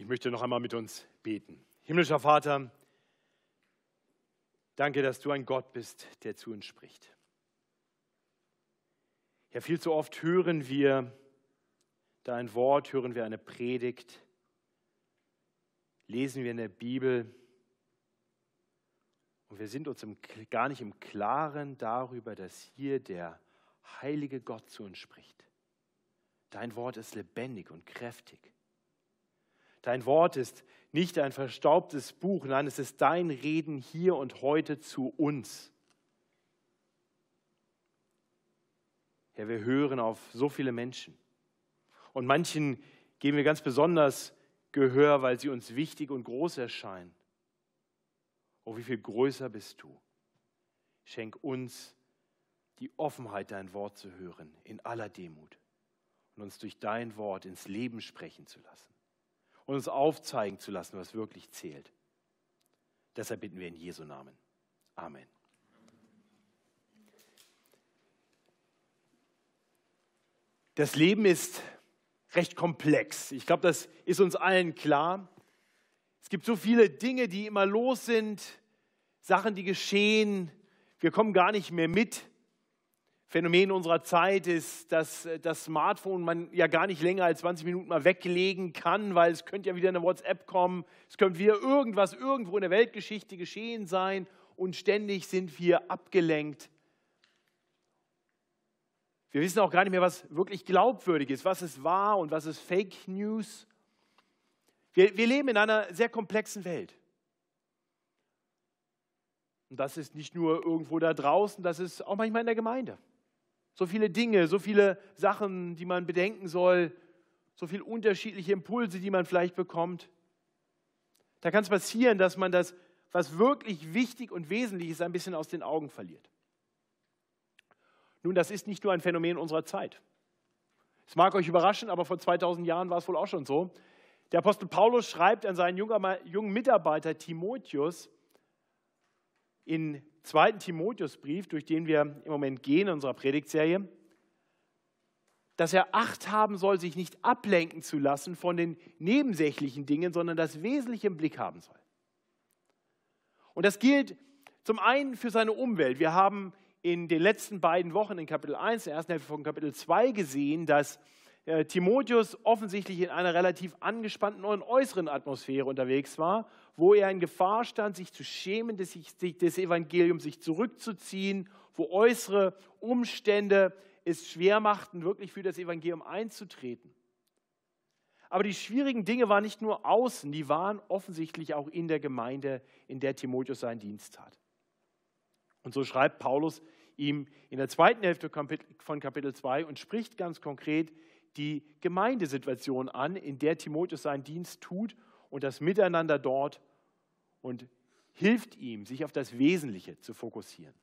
Ich möchte noch einmal mit uns beten. Himmlischer Vater, danke, dass du ein Gott bist, der zu uns spricht. Ja, viel zu oft hören wir dein Wort, hören wir eine Predigt, lesen wir in der Bibel und wir sind uns im, gar nicht im Klaren darüber, dass hier der heilige Gott zu uns spricht. Dein Wort ist lebendig und kräftig. Dein Wort ist nicht ein verstaubtes Buch, nein, es ist dein Reden hier und heute zu uns. Herr, wir hören auf so viele Menschen. Und manchen geben wir ganz besonders Gehör, weil sie uns wichtig und groß erscheinen. Oh, wie viel größer bist du. Schenk uns die Offenheit, dein Wort zu hören, in aller Demut und uns durch dein Wort ins Leben sprechen zu lassen und uns aufzeigen zu lassen, was wirklich zählt. Deshalb bitten wir in Jesu Namen. Amen. Das Leben ist recht komplex. Ich glaube, das ist uns allen klar. Es gibt so viele Dinge, die immer los sind, Sachen, die geschehen. Wir kommen gar nicht mehr mit. Phänomen unserer Zeit ist, dass das Smartphone man ja gar nicht länger als 20 Minuten mal weglegen kann, weil es könnte ja wieder eine WhatsApp kommen, es könnte wieder irgendwas irgendwo in der Weltgeschichte geschehen sein und ständig sind wir abgelenkt. Wir wissen auch gar nicht mehr, was wirklich glaubwürdig ist, was ist wahr und was ist Fake News. Wir, wir leben in einer sehr komplexen Welt. Und das ist nicht nur irgendwo da draußen, das ist auch manchmal in der Gemeinde. So viele Dinge, so viele Sachen, die man bedenken soll, so viele unterschiedliche Impulse, die man vielleicht bekommt. Da kann es passieren, dass man das, was wirklich wichtig und wesentlich ist, ein bisschen aus den Augen verliert. Nun, das ist nicht nur ein Phänomen unserer Zeit. Es mag euch überraschen, aber vor 2000 Jahren war es wohl auch schon so. Der Apostel Paulus schreibt an seinen jungen Mitarbeiter Timotheus in 2. Timotheusbrief, durch den wir im Moment gehen in unserer Predigtserie, dass er Acht haben soll, sich nicht ablenken zu lassen von den nebensächlichen Dingen, sondern das Wesentliche im Blick haben soll. Und das gilt zum einen für seine Umwelt. Wir haben in den letzten beiden Wochen in Kapitel 1, der ersten Hälfte von Kapitel 2 gesehen, dass Timotheus offensichtlich in einer relativ angespannten und äußeren Atmosphäre unterwegs war, wo er in Gefahr stand, sich zu schämen des, des Evangeliums, sich zurückzuziehen, wo äußere Umstände es schwer machten, wirklich für das Evangelium einzutreten. Aber die schwierigen Dinge waren nicht nur außen, die waren offensichtlich auch in der Gemeinde, in der Timotheus seinen Dienst tat. Und so schreibt Paulus ihm in der zweiten Hälfte von Kapitel 2 und spricht ganz konkret die Gemeindesituation an, in der Timotheus seinen Dienst tut und das Miteinander dort und hilft ihm, sich auf das Wesentliche zu fokussieren.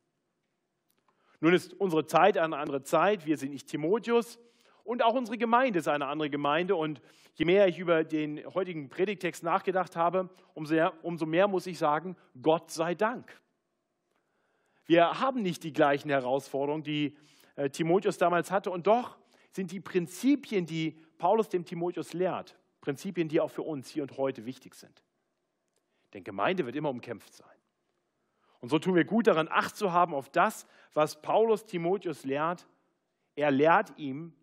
Nun ist unsere Zeit eine andere Zeit. Wir sind nicht Timotheus und auch unsere Gemeinde ist eine andere Gemeinde. Und je mehr ich über den heutigen Predigtext nachgedacht habe, umso mehr, muss ich sagen, Gott sei Dank. Wir haben nicht die gleichen Herausforderungen, die äh, Timotheus damals hatte. Und doch sind die Prinzipien, die Paulus dem Timotheus lehrt, Prinzipien, die auch für uns hier und heute wichtig sind. Denn Gemeinde wird immer umkämpft sein. Und so tun wir gut daran, Acht zu haben auf das, was Paulus Timotheus lehrt. Er lehrt ihm,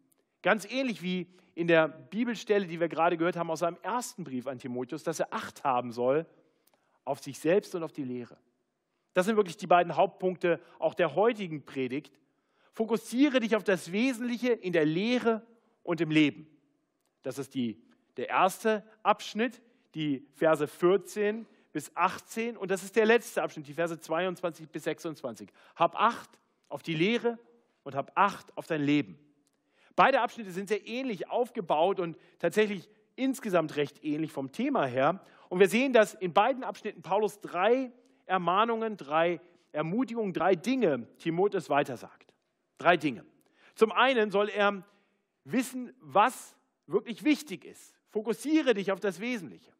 ganz ähnlich wie in der Bibelstelle, die wir gerade gehört haben aus seinem ersten Brief an Timotheus, dass er Acht haben soll auf sich selbst und auf die Lehre. Das sind wirklich die beiden Hauptpunkte auch der heutigen Predigt. Fokussiere dich auf das Wesentliche in der Lehre und im Leben. Das ist die, der erste Abschnitt, die Verse 14 bis 18. Und das ist der letzte Abschnitt, die Verse 22 bis 26. Hab Acht auf die Lehre und hab Acht auf dein Leben. Beide Abschnitte sind sehr ähnlich aufgebaut und tatsächlich insgesamt recht ähnlich vom Thema her. Und wir sehen, dass in beiden Abschnitten Paulus drei Ermahnungen, drei Ermutigungen, drei Dinge Timotheus weitersagt. Drei Dinge. Zum einen soll er wissen, was wirklich wichtig ist. Fokussiere dich auf das Wesentliche.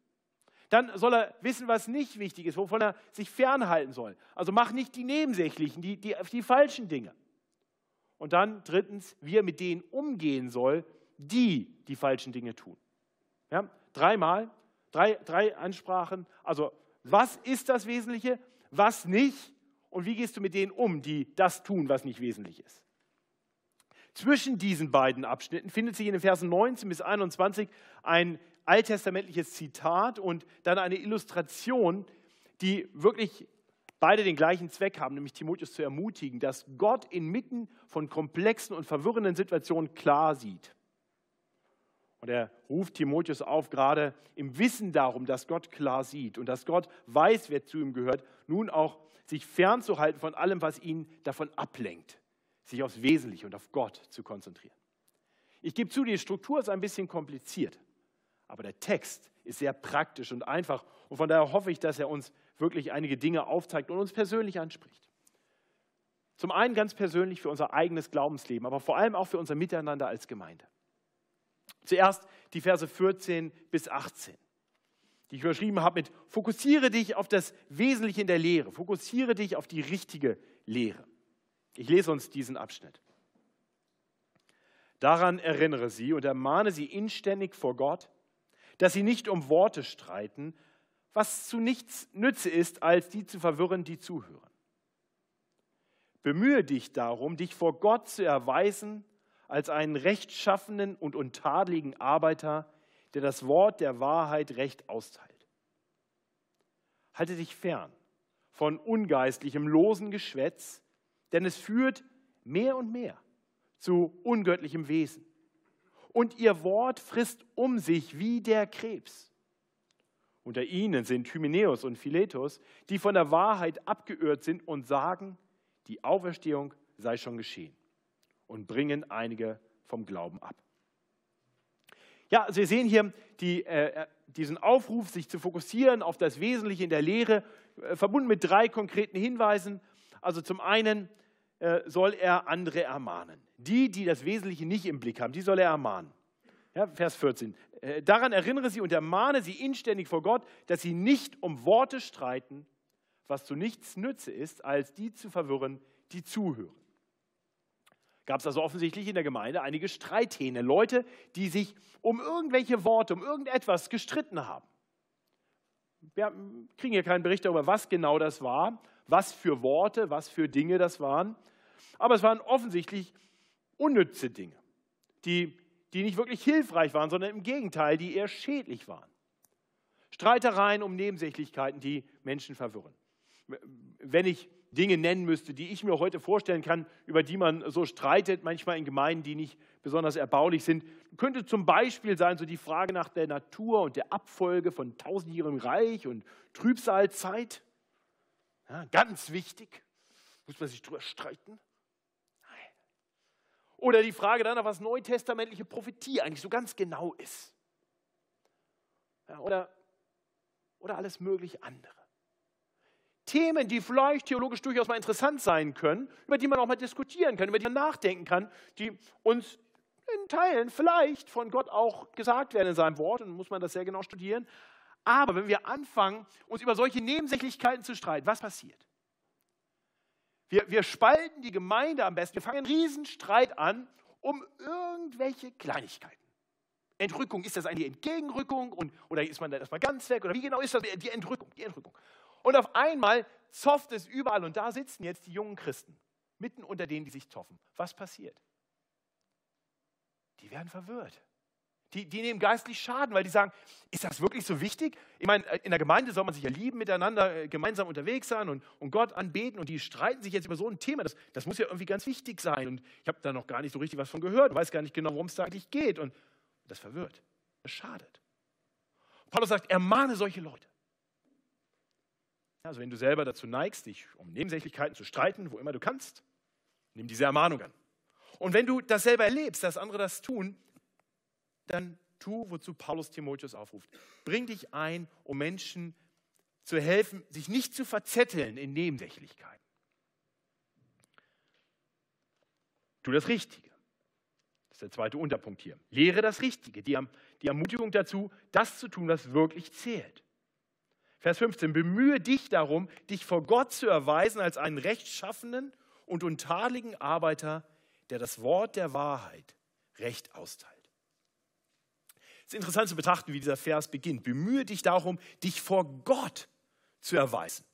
Dann soll er wissen, was nicht wichtig ist, wovon er sich fernhalten soll. Also mach nicht die nebensächlichen, die, die, die falschen Dinge. Und dann drittens, wie er mit denen umgehen soll, die die falschen Dinge tun. Ja, dreimal Drei, drei Ansprachen. Also, was ist das Wesentliche, was nicht und wie gehst du mit denen um, die das tun, was nicht wesentlich ist? Zwischen diesen beiden Abschnitten findet sich in den Versen 19 bis 21 ein alttestamentliches Zitat und dann eine Illustration, die wirklich beide den gleichen Zweck haben, nämlich Timotheus zu ermutigen, dass Gott inmitten von komplexen und verwirrenden Situationen klar sieht. Und er ruft Timotheus auf, gerade im Wissen darum, dass Gott klar sieht und dass Gott weiß, wer zu ihm gehört, nun auch sich fernzuhalten von allem, was ihn davon ablenkt, sich aufs Wesentliche und auf Gott zu konzentrieren. Ich gebe zu, die Struktur ist ein bisschen kompliziert, aber der Text ist sehr praktisch und einfach und von daher hoffe ich, dass er uns wirklich einige Dinge aufzeigt und uns persönlich anspricht. Zum einen ganz persönlich für unser eigenes Glaubensleben, aber vor allem auch für unser Miteinander als Gemeinde. Zuerst die Verse 14 bis 18, die ich überschrieben habe mit Fokussiere dich auf das Wesentliche in der Lehre, fokussiere dich auf die richtige Lehre. Ich lese uns diesen Abschnitt. Daran erinnere sie und ermahne sie inständig vor Gott, dass sie nicht um Worte streiten, was zu nichts Nütze ist, als die zu verwirren, die zuhören. Bemühe dich darum, dich vor Gott zu erweisen als einen rechtschaffenen und untadeligen Arbeiter, der das Wort der Wahrheit recht austeilt. Halte dich fern von ungeistlichem, losen Geschwätz, denn es führt mehr und mehr zu ungöttlichem Wesen. Und ihr Wort frisst um sich wie der Krebs. Unter ihnen sind Hymenäus und Philetus, die von der Wahrheit abgeirrt sind und sagen, die Auferstehung sei schon geschehen und bringen einige vom Glauben ab. Ja, also wir sehen hier die, äh, diesen Aufruf, sich zu fokussieren auf das Wesentliche in der Lehre, äh, verbunden mit drei konkreten Hinweisen. Also zum einen äh, soll er andere ermahnen. Die, die das Wesentliche nicht im Blick haben, die soll er ermahnen. Ja, Vers 14. Äh, daran erinnere sie und ermahne sie inständig vor Gott, dass sie nicht um Worte streiten, was zu nichts nütze ist, als die zu verwirren, die zuhören gab es also offensichtlich in der Gemeinde einige Streithähne, Leute, die sich um irgendwelche Worte, um irgendetwas gestritten haben. Wir kriegen hier keinen Bericht darüber, was genau das war, was für Worte, was für Dinge das waren. Aber es waren offensichtlich unnütze Dinge, die, die nicht wirklich hilfreich waren, sondern im Gegenteil, die eher schädlich waren. Streitereien um Nebensächlichkeiten, die Menschen verwirren. Wenn ich Dinge nennen müsste, die ich mir heute vorstellen kann, über die man so streitet, manchmal in Gemeinden, die nicht besonders erbaulich sind. Könnte zum Beispiel sein, so die Frage nach der Natur und der Abfolge von tausendjährigem Reich und Trübsalzeit. Ja, ganz wichtig. Muss man sich drüber streiten? Nein. Oder die Frage dann, was neutestamentliche Prophetie eigentlich so ganz genau ist. Ja, oder, oder alles mögliche andere. Themen, die vielleicht theologisch durchaus mal interessant sein können, über die man auch mal diskutieren kann, über die man nachdenken kann, die uns in Teilen vielleicht von Gott auch gesagt werden in seinem Wort, dann muss man das sehr genau studieren. Aber wenn wir anfangen, uns über solche Nebensächlichkeiten zu streiten, was passiert? Wir, wir spalten die Gemeinde am besten, wir fangen einen Riesenstreit an um irgendwelche Kleinigkeiten. Entrückung, ist das eigentlich Entgegenrückung und, oder ist man da erstmal ganz weg? Oder wie genau ist das die Entrückung? Die Entrückung. Und auf einmal zofft es überall und da sitzen jetzt die jungen Christen, mitten unter denen, die sich zoffen. Was passiert? Die werden verwirrt. Die, die, nehmen geistlich Schaden, weil die sagen, ist das wirklich so wichtig? Ich meine, in der Gemeinde soll man sich ja lieben, miteinander äh, gemeinsam unterwegs sein und, und Gott anbeten und die streiten sich jetzt über so ein Thema. Das, das muss ja irgendwie ganz wichtig sein und ich habe da noch gar nicht so richtig was von gehört, weiß gar nicht genau, worum es da eigentlich geht und das verwirrt, das schadet. Paulus sagt, ermahne solche Leute. Also wenn du selber dazu neigst, dich um Nebensächlichkeiten zu streiten, wo immer du kannst, nimm diese Ermahnung an. Und wenn du das selber erlebst, dass andere das tun, dann tu, wozu Paulus Timotheus aufruft. Bring dich ein, um Menschen zu helfen, sich nicht zu verzetteln in Nebensächlichkeiten. Tu das Richtige. Das ist der zweite Unterpunkt hier. Lehre das Richtige, die, die Ermutigung dazu, das zu tun, was wirklich zählt. Vers 15, bemühe dich darum, dich vor Gott zu erweisen als einen rechtschaffenen und untadeligen Arbeiter, der das Wort der Wahrheit recht austeilt. Es ist interessant zu betrachten, wie dieser Vers beginnt. Bemühe dich darum, dich vor Gott zu erweisen.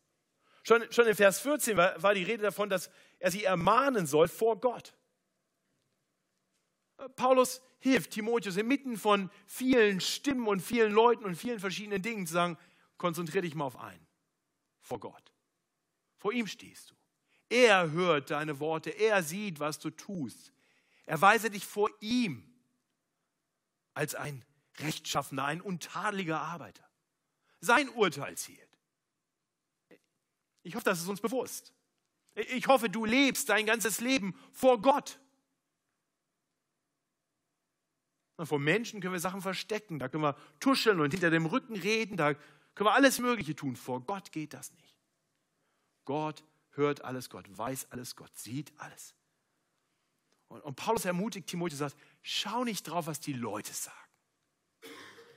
Schon, schon in Vers 14 war, war die Rede davon, dass er sie ermahnen soll vor Gott. Paulus hilft Timotheus inmitten von vielen Stimmen und vielen Leuten und vielen verschiedenen Dingen zu sagen, konzentriere dich mal auf einen, vor Gott. Vor ihm stehst du. Er hört deine Worte, er sieht, was du tust. Erweise dich vor ihm als ein rechtschaffener, ein untadeliger Arbeiter. Sein Urteil zählt. Ich hoffe, das ist uns bewusst. Ich hoffe, du lebst dein ganzes Leben vor Gott. Und vor Menschen können wir Sachen verstecken, da können wir tuscheln und hinter dem Rücken reden, da können wir alles Mögliche tun. Vor Gott geht das nicht. Gott hört alles, Gott weiß alles, Gott sieht alles. Und, und Paulus ermutigt Timotheus, sagt, schau nicht drauf, was die Leute sagen.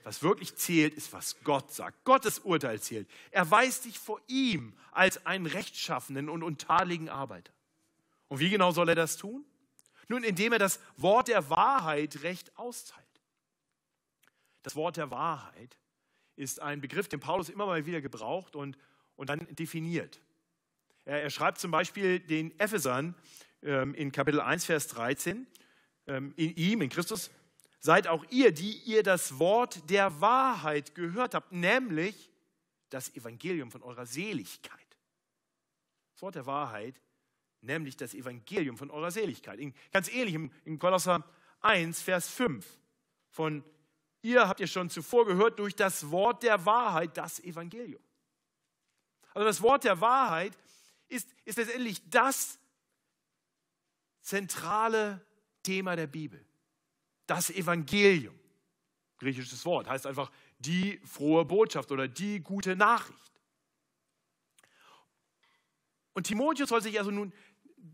Was wirklich zählt, ist, was Gott sagt. Gottes Urteil zählt. Er weist dich vor ihm als einen rechtschaffenen und untadeligen Arbeiter. Und wie genau soll er das tun? Nun, indem er das Wort der Wahrheit recht austeilt. Das Wort der Wahrheit ist ein Begriff, den Paulus immer mal wieder gebraucht und, und dann definiert. Er, er schreibt zum Beispiel den Ephesern ähm, in Kapitel 1, Vers 13, ähm, in ihm, in Christus, seid auch ihr, die ihr das Wort der Wahrheit gehört habt, nämlich das Evangelium von eurer Seligkeit. Das Wort der Wahrheit, nämlich das Evangelium von eurer Seligkeit. In, ganz ähnlich in Kolosser 1, Vers 5. Von ihr habt ihr schon zuvor gehört durch das Wort der Wahrheit, das Evangelium. Also das Wort der Wahrheit ist, ist letztendlich das zentrale Thema der Bibel das Evangelium. Griechisches Wort heißt einfach die frohe Botschaft oder die gute Nachricht. Und Timotheus soll sich also nun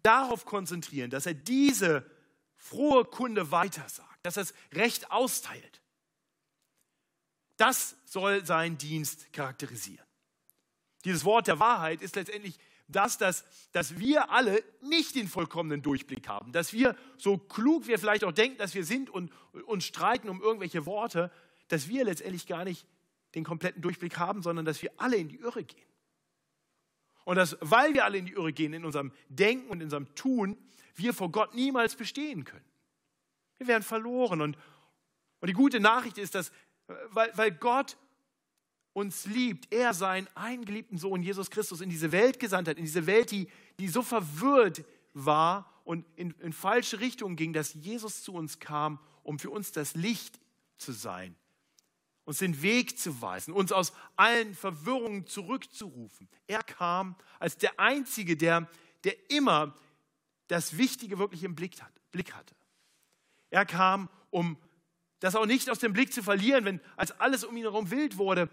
darauf konzentrieren, dass er diese frohe Kunde weitersagt, dass er es recht austeilt. Das soll seinen Dienst charakterisieren. Dieses Wort der Wahrheit ist letztendlich das, dass, dass wir alle nicht den vollkommenen Durchblick haben, dass wir so klug wir vielleicht auch denken, dass wir sind und uns streiten um irgendwelche Worte, dass wir letztendlich gar nicht den kompletten Durchblick haben, sondern dass wir alle in die Irre gehen. Und dass, weil wir alle in die Irre gehen, in unserem Denken und in unserem Tun, wir vor Gott niemals bestehen können. Wir werden verloren. Und, und die gute Nachricht ist, dass, weil, weil Gott uns liebt, er seinen eingeliebten Sohn Jesus Christus in diese Welt gesandt hat, in diese Welt, die, die so verwirrt war und in, in falsche Richtungen ging, dass Jesus zu uns kam, um für uns das Licht zu sein, uns den Weg zu weisen, uns aus allen Verwirrungen zurückzurufen. Er kam als der Einzige, der, der immer das Wichtige wirklich im Blick, hat, Blick hatte. Er kam, um das auch nicht aus dem Blick zu verlieren, wenn als alles um ihn herum wild wurde.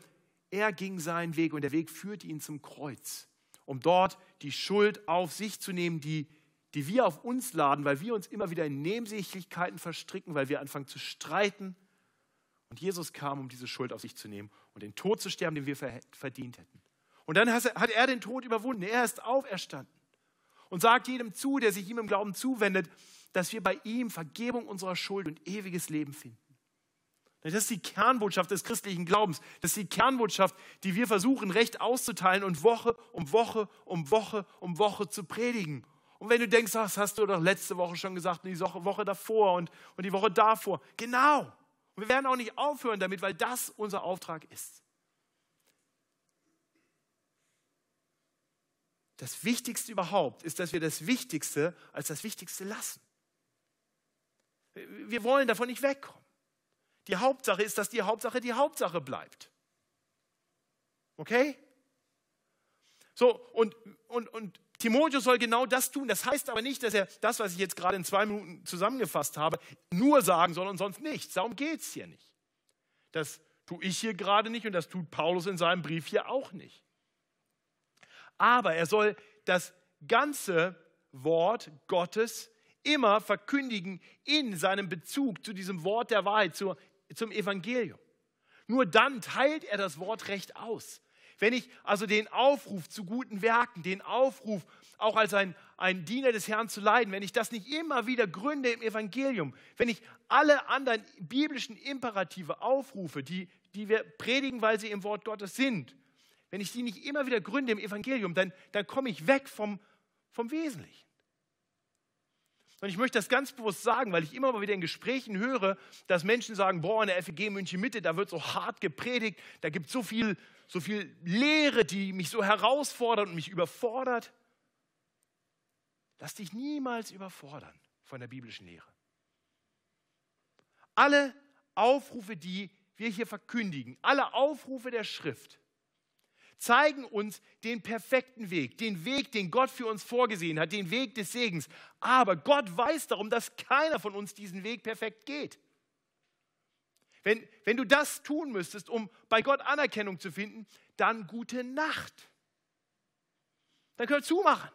Er ging seinen Weg und der Weg führte ihn zum Kreuz, um dort die Schuld auf sich zu nehmen, die, die wir auf uns laden, weil wir uns immer wieder in Nebensächlichkeiten verstricken, weil wir anfangen zu streiten. Und Jesus kam, um diese Schuld auf sich zu nehmen und den Tod zu sterben, den wir verdient hätten. Und dann hat er den Tod überwunden. Er ist auferstanden und sagt jedem zu, der sich ihm im Glauben zuwendet, dass wir bei ihm Vergebung unserer Schuld und ewiges Leben finden. Das ist die Kernbotschaft des christlichen Glaubens. Das ist die Kernbotschaft, die wir versuchen, recht auszuteilen und Woche um Woche um Woche um Woche zu predigen. Und wenn du denkst, das hast du doch letzte Woche schon gesagt, und die Woche davor und, und die Woche davor. Genau. Und wir werden auch nicht aufhören damit, weil das unser Auftrag ist. Das Wichtigste überhaupt ist, dass wir das Wichtigste als das Wichtigste lassen. Wir wollen davon nicht wegkommen. Die Hauptsache ist, dass die Hauptsache die Hauptsache bleibt. Okay? So, und, und, und Timotheus soll genau das tun. Das heißt aber nicht, dass er das, was ich jetzt gerade in zwei Minuten zusammengefasst habe, nur sagen soll und sonst nichts. Darum geht es hier nicht. Das tue ich hier gerade nicht und das tut Paulus in seinem Brief hier auch nicht. Aber er soll das ganze Wort Gottes immer verkündigen in seinem Bezug zu diesem Wort der Wahrheit, zur zum Evangelium. Nur dann teilt er das Wort recht aus. Wenn ich also den Aufruf zu guten Werken, den Aufruf auch als ein, ein Diener des Herrn zu leiden, wenn ich das nicht immer wieder gründe im Evangelium, wenn ich alle anderen biblischen Imperative aufrufe, die, die wir predigen, weil sie im Wort Gottes sind, wenn ich die nicht immer wieder gründe im Evangelium, dann, dann komme ich weg vom, vom Wesentlichen. Und ich möchte das ganz bewusst sagen, weil ich immer mal wieder in Gesprächen höre, dass Menschen sagen, boah, in der FEG München Mitte, da wird so hart gepredigt, da gibt es so viel, so viel Lehre, die mich so herausfordert und mich überfordert. Lass dich niemals überfordern von der biblischen Lehre. Alle Aufrufe, die wir hier verkündigen, alle Aufrufe der Schrift, zeigen uns den perfekten Weg, den Weg, den Gott für uns vorgesehen hat, den Weg des Segens. Aber Gott weiß darum, dass keiner von uns diesen Weg perfekt geht. Wenn, wenn du das tun müsstest, um bei Gott Anerkennung zu finden, dann gute Nacht. Dann können wir zumachen.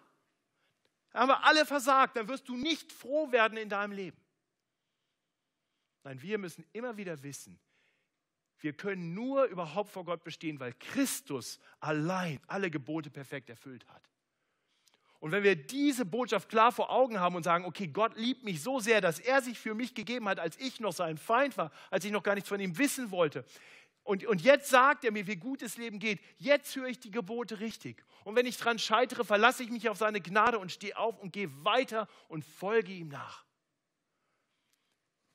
Dann haben wir alle versagt, dann wirst du nicht froh werden in deinem Leben. Nein, wir müssen immer wieder wissen, wir können nur überhaupt vor Gott bestehen, weil Christus allein alle Gebote perfekt erfüllt hat. Und wenn wir diese Botschaft klar vor Augen haben und sagen, okay, Gott liebt mich so sehr, dass er sich für mich gegeben hat, als ich noch sein Feind war, als ich noch gar nichts von ihm wissen wollte. Und, und jetzt sagt er mir, wie gut das Leben geht. Jetzt höre ich die Gebote richtig. Und wenn ich dran scheitere, verlasse ich mich auf seine Gnade und stehe auf und gehe weiter und folge ihm nach.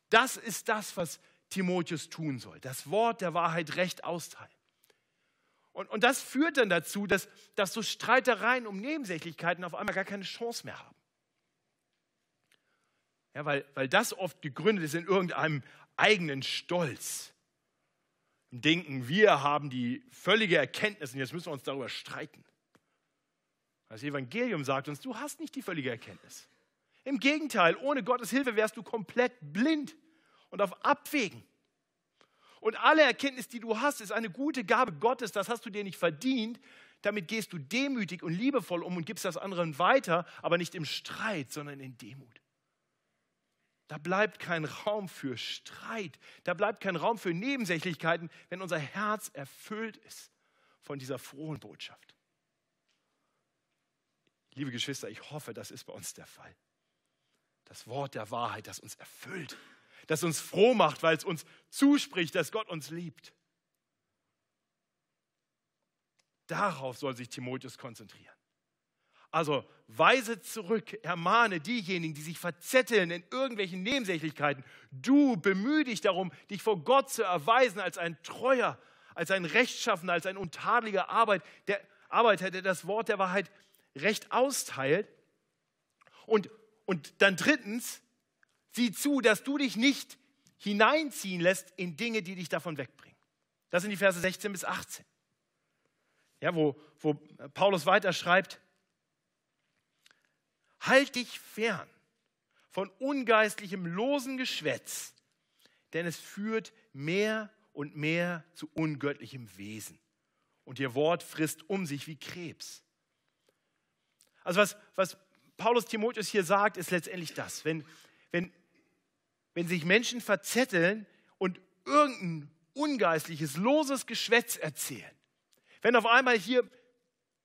Das ist das, was Timotheus tun soll. Das Wort der Wahrheit recht austeilen. Und, und das führt dann dazu, dass, dass so Streitereien um Nebensächlichkeiten auf einmal gar keine Chance mehr haben. Ja, weil, weil das oft gegründet ist in irgendeinem eigenen Stolz. Im Denken, wir haben die völlige Erkenntnis und jetzt müssen wir uns darüber streiten. Das Evangelium sagt uns, du hast nicht die völlige Erkenntnis. Im Gegenteil, ohne Gottes Hilfe wärst du komplett blind und auf Abwägen. Und alle Erkenntnis, die du hast, ist eine gute Gabe Gottes. Das hast du dir nicht verdient. Damit gehst du demütig und liebevoll um und gibst das anderen weiter, aber nicht im Streit, sondern in Demut. Da bleibt kein Raum für Streit. Da bleibt kein Raum für Nebensächlichkeiten, wenn unser Herz erfüllt ist von dieser frohen Botschaft. Liebe Geschwister, ich hoffe, das ist bei uns der Fall. Das Wort der Wahrheit, das uns erfüllt das uns froh macht, weil es uns zuspricht, dass Gott uns liebt. Darauf soll sich Timotheus konzentrieren. Also weise zurück, ermahne diejenigen, die sich verzetteln in irgendwelchen Nebensächlichkeiten. Du bemühe dich darum, dich vor Gott zu erweisen als ein treuer, als ein rechtschaffener, als ein untadeliger Arbeit, der Arbeiter, der das Wort der Wahrheit recht austeilt. Und, und dann drittens, Sieh zu, dass du dich nicht hineinziehen lässt in Dinge, die dich davon wegbringen. Das sind die Verse 16 bis 18. Ja, wo, wo Paulus weiter schreibt, halt dich fern von ungeistlichem, losen Geschwätz, denn es führt mehr und mehr zu ungöttlichem Wesen. Und ihr Wort frisst um sich wie Krebs. Also was, was Paulus Timotheus hier sagt, ist letztendlich das. Wenn, wenn wenn sich Menschen verzetteln und irgendein ungeistliches, loses Geschwätz erzählen. Wenn auf einmal hier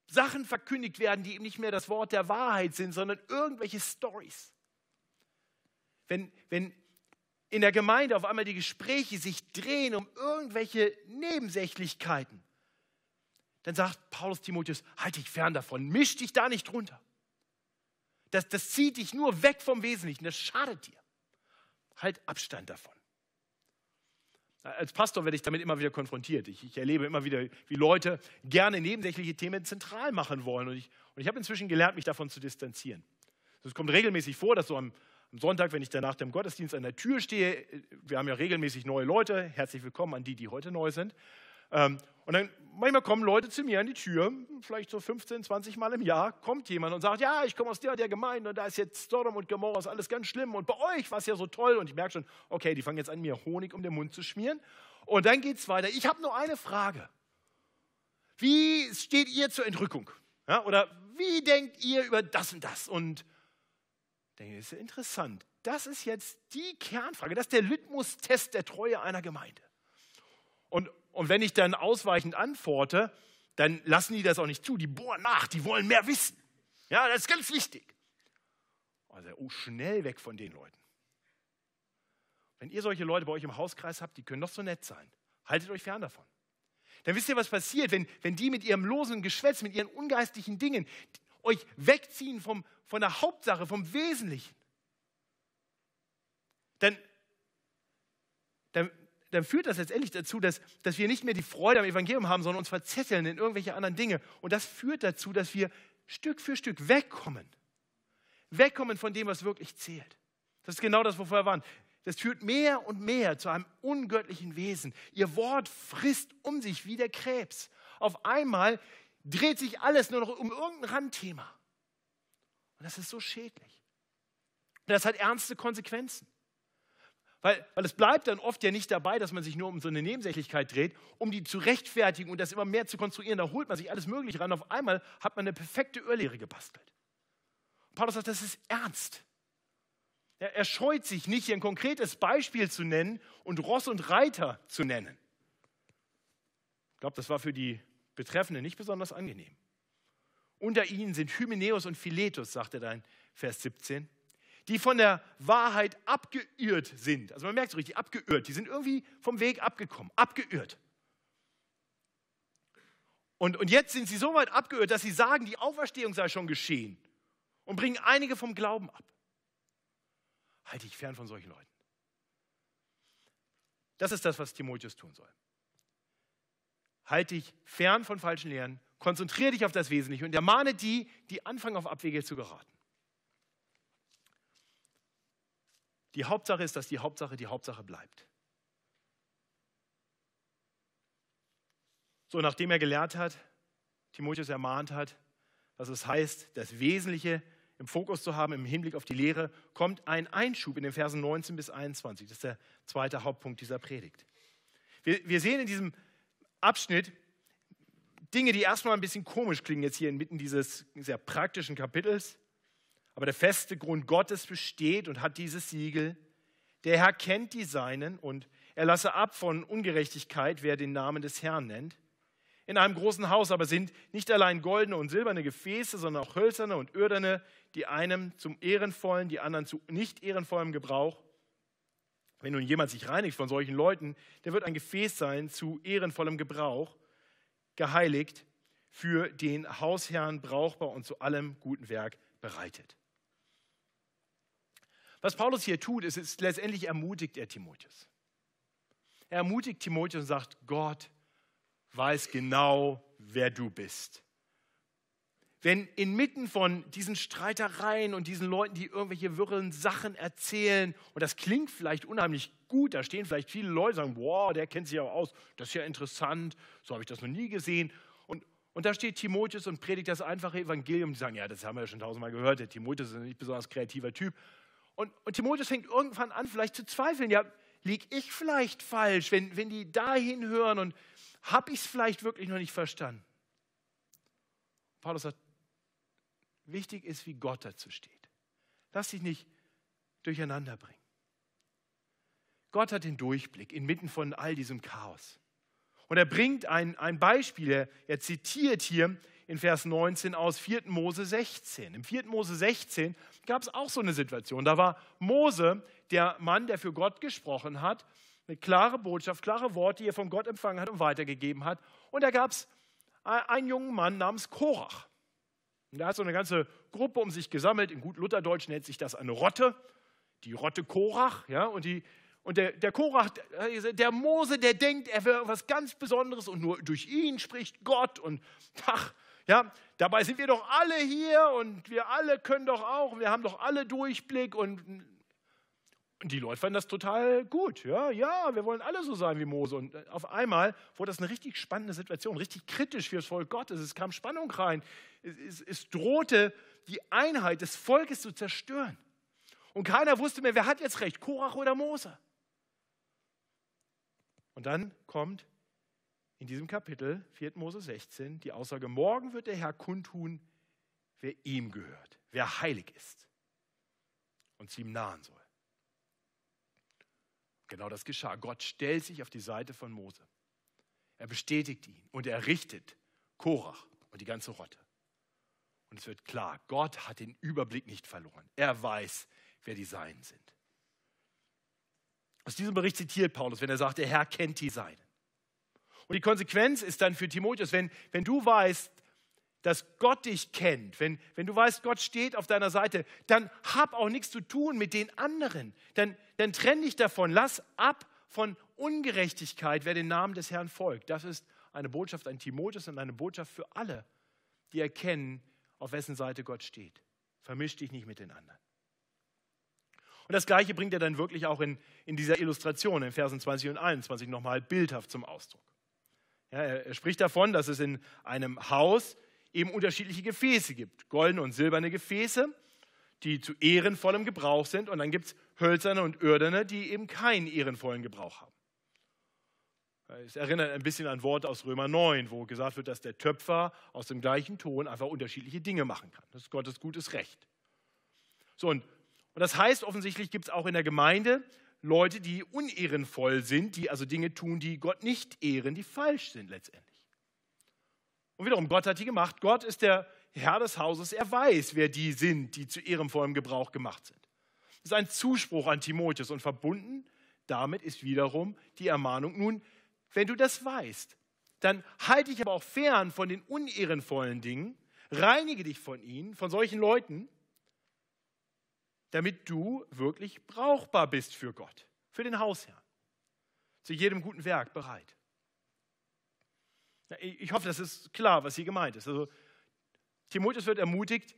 Sachen verkündigt werden, die eben nicht mehr das Wort der Wahrheit sind, sondern irgendwelche Stories. Wenn, wenn in der Gemeinde auf einmal die Gespräche sich drehen um irgendwelche Nebensächlichkeiten, dann sagt Paulus Timotheus, halt dich fern davon, misch dich da nicht drunter. Das, das zieht dich nur weg vom Wesentlichen, das schadet dir. Halt Abstand davon. Als Pastor werde ich damit immer wieder konfrontiert. Ich, ich, erlebe immer wieder, wie Leute gerne nebensächliche Themen zentral machen wollen. Und ich, und ich habe inzwischen gelernt, mich davon zu distanzieren. Es kommt regelmäßig vor, dass so am, am, Sonntag, wenn ich dann nach dem Gottesdienst an der Tür stehe, wir haben ja regelmäßig neue Leute, herzlich willkommen an die, die heute neu sind. Ähm, und dann manchmal kommen Leute zu mir an die Tür, vielleicht so 15, 20 Mal im Jahr, kommt jemand und sagt, ja, ich komme aus der, der Gemeinde und da ist jetzt Sodom und Gomorra, ist alles ganz schlimm und bei euch war es ja so toll und ich merke schon, okay, die fangen jetzt an, mir Honig um den Mund zu schmieren und dann geht es weiter. Ich habe nur eine Frage. Wie steht ihr zur Entrückung? Ja, oder wie denkt ihr über das und das? Und ich denke, das ist interessant. Das ist jetzt die Kernfrage, das ist der Litmus-Test der Treue einer Gemeinde. Und und wenn ich dann ausweichend antworte, dann lassen die das auch nicht zu. Die bohren nach, die wollen mehr wissen. Ja, das ist ganz wichtig. Also, oh, schnell weg von den Leuten. Wenn ihr solche Leute bei euch im Hauskreis habt, die können doch so nett sein. Haltet euch fern davon. Dann wisst ihr, was passiert, wenn, wenn die mit ihrem losen Geschwätz, mit ihren ungeistlichen Dingen euch wegziehen vom, von der Hauptsache, vom Wesentlichen. Dann, dann, dann führt das letztendlich dazu, dass, dass wir nicht mehr die Freude am Evangelium haben, sondern uns verzetteln in irgendwelche anderen Dinge. Und das führt dazu, dass wir Stück für Stück wegkommen. Wegkommen von dem, was wirklich zählt. Das ist genau das, wovor wir waren. Das führt mehr und mehr zu einem ungöttlichen Wesen. Ihr Wort frisst um sich wie der Krebs. Auf einmal dreht sich alles nur noch um irgendein Randthema. Und das ist so schädlich. Das hat ernste Konsequenzen. Weil, weil es bleibt dann oft ja nicht dabei, dass man sich nur um so eine Nebensächlichkeit dreht, um die zu rechtfertigen und das immer mehr zu konstruieren. Da holt man sich alles Mögliche ran. Auf einmal hat man eine perfekte Irrlehre gebastelt. Paulus sagt, das ist ernst. Er, er scheut sich nicht, hier ein konkretes Beispiel zu nennen und Ross und Reiter zu nennen. Ich glaube, das war für die Betreffenden nicht besonders angenehm. Unter ihnen sind Hymenäus und Philetus, sagt er da in Vers 17, die von der Wahrheit abgeirrt sind. Also man merkt so richtig, abgeirrt. Die sind irgendwie vom Weg abgekommen, abgeirrt. Und, und jetzt sind sie so weit abgeirrt, dass sie sagen, die Auferstehung sei schon geschehen und bringen einige vom Glauben ab. Halte dich fern von solchen Leuten. Das ist das, was Timotheus tun soll. Halte dich fern von falschen Lehren, konzentriere dich auf das Wesentliche und ermahne die, die anfangen, auf Abwege zu geraten. Die Hauptsache ist, dass die Hauptsache die Hauptsache bleibt. So, nachdem er gelehrt hat, Timotheus ermahnt hat, was es heißt, das Wesentliche im Fokus zu haben im Hinblick auf die Lehre, kommt ein Einschub in den Versen 19 bis 21. Das ist der zweite Hauptpunkt dieser Predigt. Wir, wir sehen in diesem Abschnitt Dinge, die erstmal ein bisschen komisch klingen jetzt hier inmitten dieses sehr praktischen Kapitels. Aber der feste Grund Gottes besteht und hat dieses Siegel. Der Herr kennt die Seinen und er lasse ab von Ungerechtigkeit, wer den Namen des Herrn nennt. In einem großen Haus aber sind nicht allein goldene und silberne Gefäße, sondern auch hölzerne und öderne, die einem zum ehrenvollen, die anderen zu nicht ehrenvollem Gebrauch. Wenn nun jemand sich reinigt von solchen Leuten, der wird ein Gefäß sein zu ehrenvollem Gebrauch, geheiligt, für den Hausherrn brauchbar und zu allem guten Werk bereitet. Was Paulus hier tut, ist, ist letztendlich ermutigt er Timotheus. Er ermutigt Timotheus und sagt, Gott weiß genau, wer du bist. Wenn inmitten von diesen Streitereien und diesen Leuten, die irgendwelche wirren Sachen erzählen, und das klingt vielleicht unheimlich gut, da stehen vielleicht viele Leute, und sagen, wow, der kennt sich ja aus, das ist ja interessant, so habe ich das noch nie gesehen. Und, und da steht Timotheus und predigt das einfache Evangelium, die sagen, ja, das haben wir ja schon tausendmal gehört, der Timotheus ist ein nicht besonders kreativer Typ. Und, und Timotheus fängt irgendwann an, vielleicht zu zweifeln, ja, liege ich vielleicht falsch, wenn, wenn die dahin hören und habe ich es vielleicht wirklich noch nicht verstanden? Paulus sagt, wichtig ist, wie Gott dazu steht. Lass dich nicht durcheinander bringen. Gott hat den Durchblick inmitten von all diesem Chaos. Und er bringt ein, ein Beispiel, er, er zitiert hier in Vers 19 aus 4. Mose 16. Im 4. Mose 16 gab es auch so eine Situation. Da war Mose, der Mann, der für Gott gesprochen hat, eine klare Botschaft, klare Worte, die er von Gott empfangen hat und weitergegeben hat. Und da gab es einen jungen Mann namens Korach. Und der hat so eine ganze Gruppe um sich gesammelt. In gut Lutherdeutsch nennt sich das eine Rotte. Die Rotte Korach. Ja, und, die, und der, der Korach, der Mose, der denkt, er wäre was ganz Besonderes und nur durch ihn spricht Gott. Und ach, ja, dabei sind wir doch alle hier und wir alle können doch auch, wir haben doch alle Durchblick und und die Leute fanden das total gut. Ja, ja, wir wollen alle so sein wie Mose. Und auf einmal wurde das eine richtig spannende Situation, richtig kritisch für das Volk Gottes. Es kam Spannung rein. Es, es, es drohte, die Einheit des Volkes zu zerstören. Und keiner wusste mehr, wer hat jetzt recht, Korach oder Mose. Und dann kommt in diesem Kapitel, 4. Mose 16, die Aussage, morgen wird der Herr kundtun, wer ihm gehört, wer heilig ist und sie ihm nahen soll. Genau das geschah. Gott stellt sich auf die Seite von Mose. Er bestätigt ihn und er richtet Korach und die ganze Rotte. Und es wird klar, Gott hat den Überblick nicht verloren. Er weiß, wer die Seinen sind. Aus diesem Bericht zitiert Paulus, wenn er sagt, der Herr kennt die Seinen. Und die Konsequenz ist dann für Timotheus, wenn, wenn du weißt, dass Gott dich kennt, wenn, wenn du weißt, Gott steht auf deiner Seite, dann hab auch nichts zu tun mit den anderen. Dann, dann trenn dich davon. Lass ab von Ungerechtigkeit, wer den Namen des Herrn folgt. Das ist eine Botschaft an Timotheus und eine Botschaft für alle, die erkennen, auf wessen Seite Gott steht. Vermisch dich nicht mit den anderen. Und das Gleiche bringt er dann wirklich auch in, in dieser Illustration in Versen 20 und 21 nochmal bildhaft zum Ausdruck. Ja, er, spricht davon, dass es in einem Haus eben unterschiedliche Gefäße gibt. Goldene und silberne Gefäße, die zu ehrenvollem Gebrauch sind. Und dann gibt es hölzerne und irdene, die eben keinen ehrenvollen Gebrauch haben. Es erinnert ein bisschen an Worte aus Römer 9, wo gesagt wird, dass der Töpfer aus dem gleichen Ton einfach unterschiedliche Dinge machen kann. Das ist Gottes gutes Recht. So, und und das heißt, offensichtlich gibt es auch in der Gemeinde Leute, die unehrenvoll sind, die also Dinge tun, die Gott nicht ehren, die falsch sind letztendlich. Und wiederum, Gott hat die gemacht. Gott ist der Herr des Hauses. Er weiß, wer die sind, die zu ehrenvollem Gebrauch gemacht sind. Das ist ein Zuspruch an Timotheus und verbunden damit ist wiederum die Ermahnung, nun, wenn du das weißt, dann halte dich aber auch fern von den unehrenvollen Dingen, reinige dich von ihnen, von solchen Leuten, damit du wirklich brauchbar bist für Gott, für den Hausherrn. Zu jedem guten Werk bereit. Ich hoffe, das ist klar, was hier gemeint ist. Also, Timotheus wird ermutigt,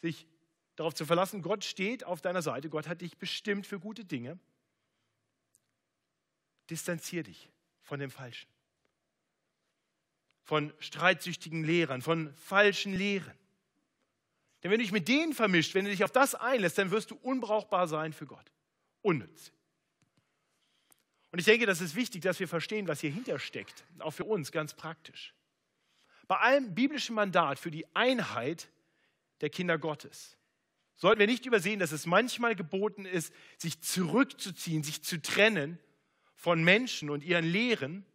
sich darauf zu verlassen, Gott steht auf deiner Seite, Gott hat dich bestimmt für gute Dinge. Distanzier dich von dem Falschen, von streitsüchtigen Lehrern, von falschen Lehren. Denn wenn du dich mit denen vermischt, wenn du dich auf das einlässt, dann wirst du unbrauchbar sein für Gott. Unnütz. Und ich denke, das ist wichtig, dass wir verstehen, was hier hintersteckt, auch für uns ganz praktisch. Bei allem biblischen Mandat für die Einheit der Kinder Gottes sollten wir nicht übersehen, dass es manchmal geboten ist, sich zurückzuziehen, sich zu trennen von Menschen und ihren Lehren,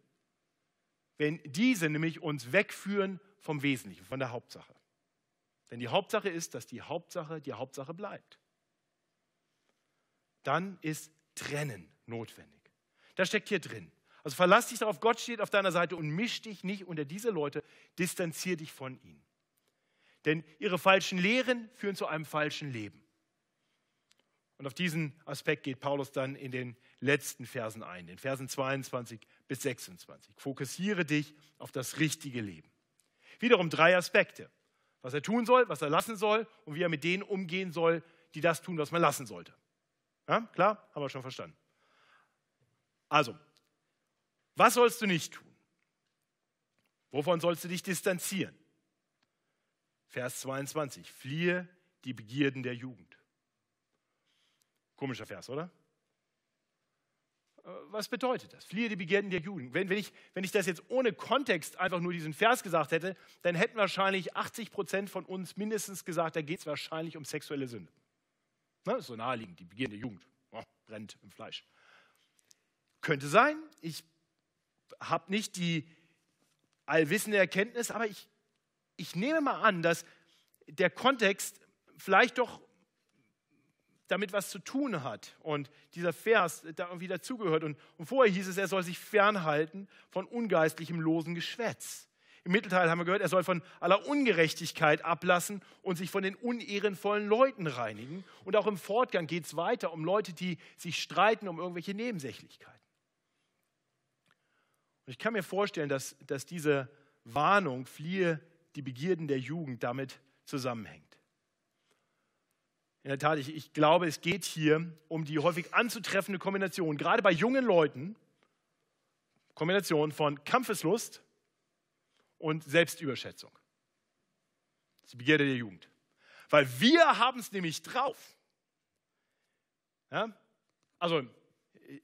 wenn diese nämlich uns wegführen vom Wesentlichen, von der Hauptsache. Denn die Hauptsache ist, dass die Hauptsache die Hauptsache bleibt. Dann ist Trennen notwendig. Das steckt hier drin. Also verlass dich darauf, Gott steht auf deiner Seite und misch dich nicht unter diese Leute, distanzier dich von ihnen. Denn ihre falschen Lehren führen zu einem falschen Leben. Und auf diesen Aspekt geht Paulus dann in den letzten Versen ein, den Versen 22 bis 26. Fokussiere dich auf das richtige Leben. Wiederum drei Aspekte was er tun soll, was er lassen soll und wie er mit denen umgehen soll, die das tun, was man lassen sollte. Ja, klar, haben wir schon verstanden. Also, was sollst du nicht tun? Wovon sollst du dich distanzieren? Vers 22, fliehe die Begierden der Jugend. Komischer Vers, oder? Äh, was bedeutet das? Fliehe die Begierden der Juden. Wenn, wenn, ich, wenn ich das jetzt ohne Kontext einfach nur diesen Vers gesagt hätte, dann hätten wahrscheinlich 80 Prozent von uns mindestens gesagt, da geht es wahrscheinlich um sexuelle Sünde. Ne? So naheliegend, die Begierden der Jugend. Oh, brennt im Fleisch. Könnte sein, ich habe nicht die allwissende Erkenntnis, aber ich, ich nehme mal an, dass der Kontext vielleicht doch damit was zu tun hat und dieser Vers da irgendwie dazugehört. Und, und vorher hieß es, er soll sich fernhalten von ungeistlichem losen Geschwätz. Im Mittelteil haben wir gehört, er soll von aller Ungerechtigkeit ablassen und sich von den unehrenvollen Leuten reinigen. Und auch im Fortgang geht es weiter um Leute, die sich streiten um irgendwelche Nebensächlichkeiten. Und ich kann mir vorstellen, dass, dass diese Warnung, fliehe die Begierden der Jugend, damit zusammenhängt. In der Tat, ich, ich glaube, es geht hier um die häufig anzutreffende Kombination, gerade bei jungen Leuten, Kombination von Kampfeslust und Selbstüberschätzung. Das ist die Begierde der Jugend. Weil wir haben es nämlich drauf. Ja? Also,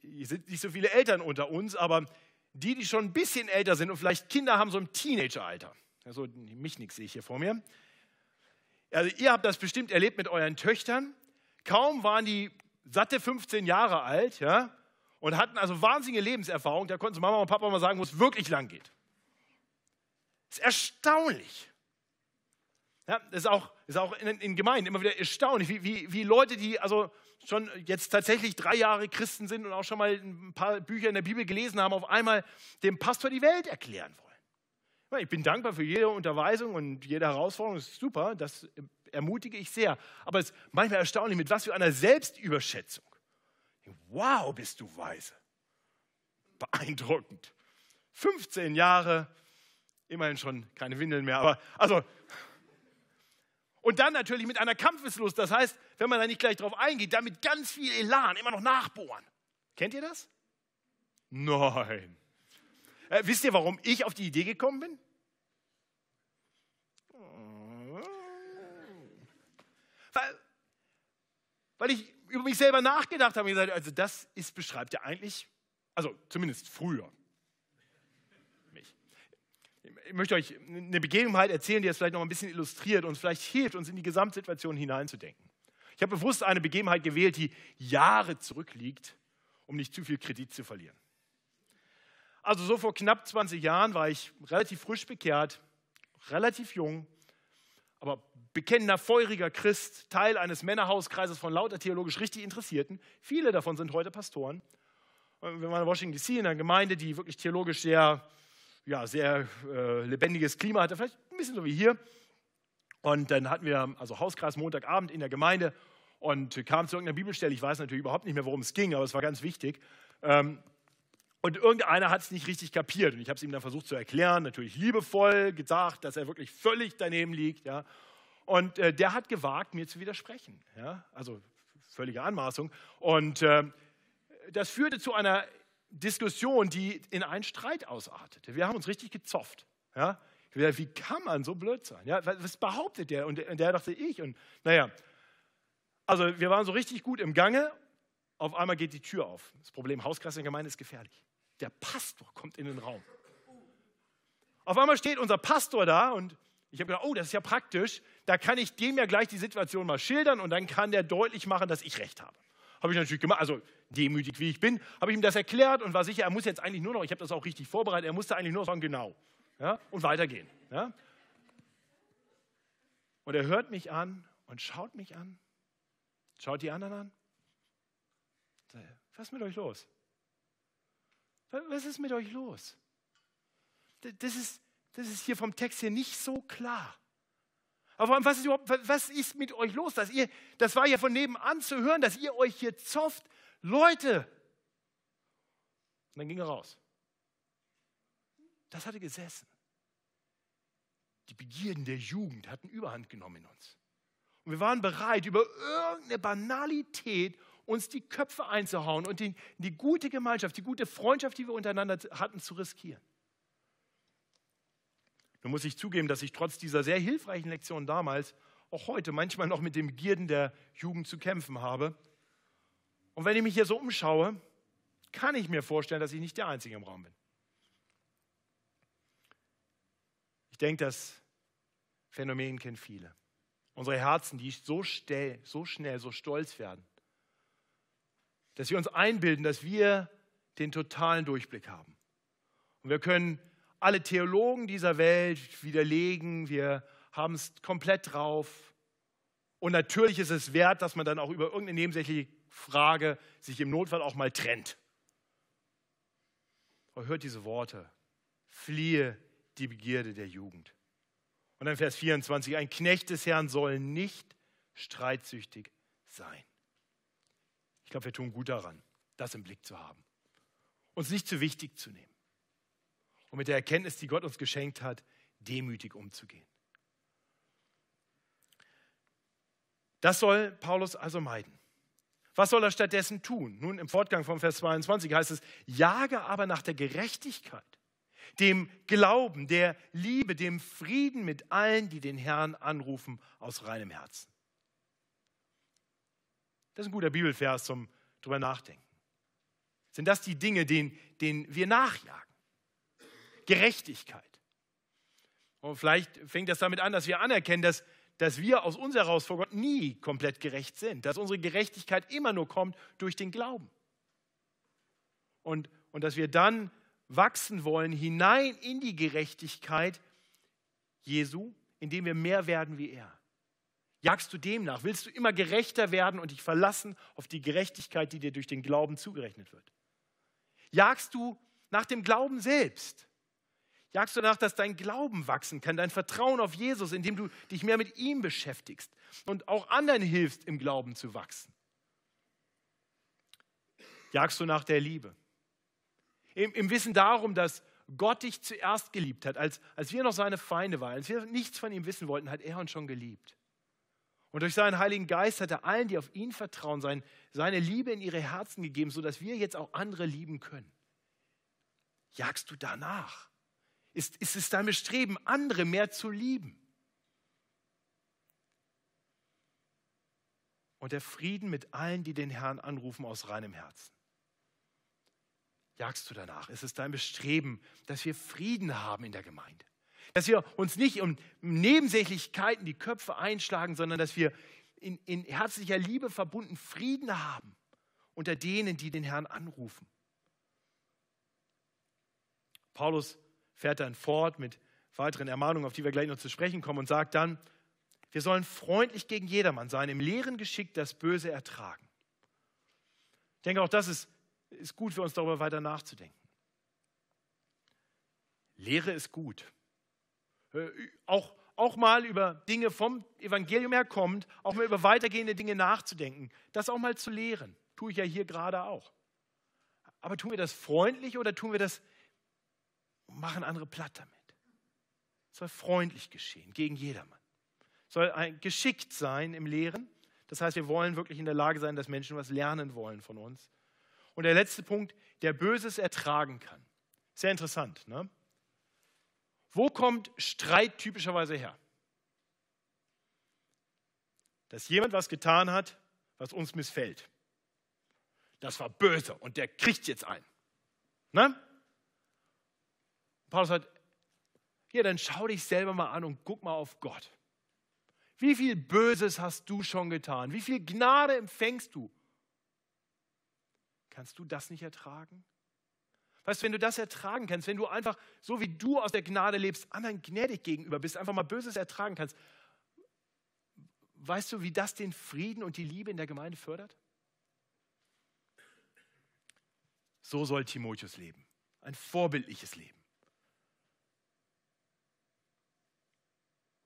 hier sind nicht so viele Eltern unter uns, aber die, die schon ein bisschen älter sind und vielleicht Kinder haben, so im Teenageralter. Also, mich nichts sehe ich hier vor mir. Also ihr habt das bestimmt erlebt mit euren Töchtern. Kaum waren die satte 15 Jahre alt ja, und hatten also wahnsinnige Lebenserfahrung. Da konnten Mama und Papa mal sagen, wo es wirklich lang geht. Das ist erstaunlich. Ja, das ist auch, ist auch in, in Gemeinden immer wieder erstaunlich, wie, wie, wie Leute, die also schon jetzt tatsächlich drei Jahre Christen sind und auch schon mal ein paar Bücher in der Bibel gelesen haben, auf einmal dem Pastor die Welt erklären wollen. Ich bin dankbar für jede Unterweisung und jede Herausforderung, das ist super, das ermutige ich sehr. Aber es ist manchmal erstaunlich, mit was für einer Selbstüberschätzung. Wow, bist du weise. Beeindruckend. 15 Jahre, immerhin schon keine Windeln mehr, aber also. Und dann natürlich mit einer Kampfeslust. Das heißt, wenn man da nicht gleich drauf eingeht, dann mit ganz viel Elan immer noch nachbohren. Kennt ihr das? Nein. Äh, wisst ihr, warum ich auf die Idee gekommen bin? Weil, weil ich über mich selber nachgedacht habe und gesagt, also das ist, beschreibt ja eigentlich, also zumindest früher, mich. Ich möchte euch eine Begebenheit erzählen, die es vielleicht noch ein bisschen illustriert und vielleicht hilft, uns in die Gesamtsituation hineinzudenken. Ich habe bewusst eine Begebenheit gewählt, die Jahre zurückliegt, um nicht zu viel Kredit zu verlieren. Also so vor knapp 20 Jahren war ich relativ frisch bekehrt, relativ jung, aber bekennender, feuriger Christ, Teil eines Männerhauskreises von lauter theologisch richtig Interessierten. Viele davon sind heute Pastoren. Wir waren in Washington DC in einer Gemeinde, die wirklich theologisch sehr, ja, sehr äh, lebendiges Klima hatte, vielleicht ein bisschen so wie hier. Und dann hatten wir also Hauskreis Montagabend in der Gemeinde und kamen zu irgendeiner Bibelstelle. Ich weiß natürlich überhaupt nicht mehr, worum es ging, aber es war ganz wichtig. Ähm, und irgendeiner hat es nicht richtig kapiert. Und ich habe es ihm dann versucht zu erklären, natürlich liebevoll gesagt, dass er wirklich völlig daneben liegt. Ja. Und äh, der hat gewagt, mir zu widersprechen. Ja? Also völlige Anmaßung. Und äh, das führte zu einer Diskussion, die in einen Streit ausartete. Wir haben uns richtig gezofft. Ja? Wie kann man so blöd sein? Ja? Was behauptet der? Und der dachte ich. Und naja, also wir waren so richtig gut im Gange. Auf einmal geht die Tür auf. Das Problem, Hauskreis in der Gemeinde ist gefährlich. Der Pastor kommt in den Raum. Auf einmal steht unser Pastor da und ich habe gedacht, oh, das ist ja praktisch. Da kann ich dem ja gleich die Situation mal schildern und dann kann der deutlich machen, dass ich recht habe. Habe ich natürlich gemacht, also demütig wie ich bin, habe ich ihm das erklärt und war sicher, er muss jetzt eigentlich nur noch, ich habe das auch richtig vorbereitet, er musste eigentlich nur noch sagen, genau. Ja, und weitergehen. Ja. Und er hört mich an und schaut mich an, schaut die anderen an. Was ist mit euch los? Was ist mit euch los? Das ist, das ist hier vom Text hier nicht so klar. Aber was ist, überhaupt, was ist mit euch los? Dass ihr, das war ja von nebenan zu hören, dass ihr euch hier zofft. Leute! Und dann ging er raus. Das hatte gesessen. Die Begierden der Jugend hatten Überhand genommen in uns. Und wir waren bereit, über irgendeine Banalität uns die Köpfe einzuhauen und die, die gute Gemeinschaft, die gute Freundschaft, die wir untereinander hatten, zu riskieren. Nun muss ich zugeben, dass ich trotz dieser sehr hilfreichen Lektion damals auch heute manchmal noch mit den Begierden der Jugend zu kämpfen habe. Und wenn ich mich hier so umschaue, kann ich mir vorstellen, dass ich nicht der Einzige im Raum bin. Ich denke, das Phänomen kennen viele. Unsere Herzen, die so, schnell, so schnell, so stolz werden, dass wir uns einbilden, dass wir den totalen Durchblick haben. Und wir können alle Theologen dieser Welt widerlegen, wir haben es komplett drauf. Und natürlich ist es wert, dass man dann auch über irgendeine nebensächliche Frage sich im Notfall auch mal trennt. Aber hört diese Worte. Fliehe die Begierde der Jugend. Und dann Vers 24, ein Knecht des Herrn soll nicht streitsüchtig sein. Ich glaube, wir tun gut daran, das im Blick zu haben. Uns nicht zu wichtig zu nehmen und mit der Erkenntnis, die Gott uns geschenkt hat, demütig umzugehen. Das soll Paulus also meiden. Was soll er stattdessen tun? Nun, im Fortgang vom Vers 22 heißt es, jage aber nach der Gerechtigkeit, dem Glauben, der Liebe, dem Frieden mit allen, die den Herrn anrufen aus reinem Herzen. Das ist ein guter Bibelvers zum drüber nachdenken. Sind das die Dinge, denen, denen wir nachjagen? Gerechtigkeit. Und vielleicht fängt das damit an, dass wir anerkennen, dass, dass wir aus uns heraus vor Gott nie komplett gerecht sind, dass unsere Gerechtigkeit immer nur kommt durch den Glauben. Und, und dass wir dann wachsen wollen hinein in die Gerechtigkeit, Jesu, indem wir mehr werden wie er? Jagst du dem nach? Willst du immer gerechter werden und dich verlassen auf die Gerechtigkeit, die dir durch den Glauben zugerechnet wird? Jagst du nach dem Glauben selbst? Jagst du danach, dass dein Glauben wachsen kann, dein Vertrauen auf Jesus, indem du dich mehr mit ihm beschäftigst und auch anderen hilfst, im Glauben zu wachsen? Jagst du nach der Liebe? Im, im Wissen darum, dass Gott dich zuerst geliebt hat, als, als wir noch seine Feinde waren, als wir nichts von ihm wissen wollten, hat er uns schon geliebt. Und durch seinen Heiligen Geist hat er allen, die auf ihn vertrauen, sein, seine Liebe in ihre Herzen gegeben, sodass wir jetzt auch andere lieben können. Jagst du danach? Ist, ist es dein Bestreben, andere mehr zu lieben? Und der Frieden mit allen, die den Herrn anrufen aus reinem Herzen jagst du danach? Ist es dein Bestreben, dass wir Frieden haben in der Gemeinde? Dass wir uns nicht um Nebensächlichkeiten die Köpfe einschlagen, sondern dass wir in, in herzlicher Liebe verbunden Frieden haben unter denen, die den Herrn anrufen. Paulus fährt dann fort mit weiteren Ermahnungen, auf die wir gleich noch zu sprechen kommen, und sagt dann, wir sollen freundlich gegen jedermann sein, im leeren Geschick das Böse ertragen. Ich denke, auch das ist ist gut für uns darüber weiter nachzudenken. Lehre ist gut. Äh, auch, auch mal über Dinge vom Evangelium her kommt, auch mal über weitergehende Dinge nachzudenken. Das auch mal zu lehren. Tue ich ja hier gerade auch. Aber tun wir das freundlich oder tun wir das, machen andere platt damit? Es soll freundlich geschehen, gegen jedermann. Es soll ein, geschickt sein im Lehren. Das heißt, wir wollen wirklich in der Lage sein, dass Menschen was lernen wollen von uns. Und der letzte Punkt, der Böses ertragen kann. Sehr interessant. Ne? Wo kommt Streit typischerweise her? Dass jemand was getan hat, was uns missfällt. Das war böse und der kriegt jetzt ein. Ne? Paulus sagt, hier, dann schau dich selber mal an und guck mal auf Gott. Wie viel Böses hast du schon getan? Wie viel Gnade empfängst du? Kannst du das nicht ertragen? Weißt du, wenn du das ertragen kannst, wenn du einfach, so wie du aus der Gnade lebst, anderen gnädig gegenüber bist, einfach mal Böses ertragen kannst, weißt du, wie das den Frieden und die Liebe in der Gemeinde fördert? So soll Timotheus leben. Ein vorbildliches Leben.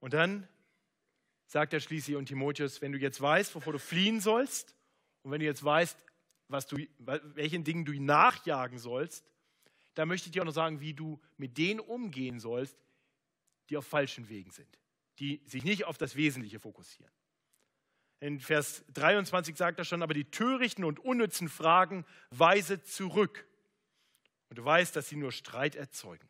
Und dann sagt er schließlich und Timotheus, wenn du jetzt weißt, wovor du fliehen sollst, und wenn du jetzt weißt, was du, welchen Dingen du nachjagen sollst, da möchte ich dir auch noch sagen, wie du mit denen umgehen sollst, die auf falschen Wegen sind, die sich nicht auf das Wesentliche fokussieren. In Vers 23 sagt er schon, aber die törichten und unnützen Fragen weise zurück. Und du weißt, dass sie nur Streit erzeugen.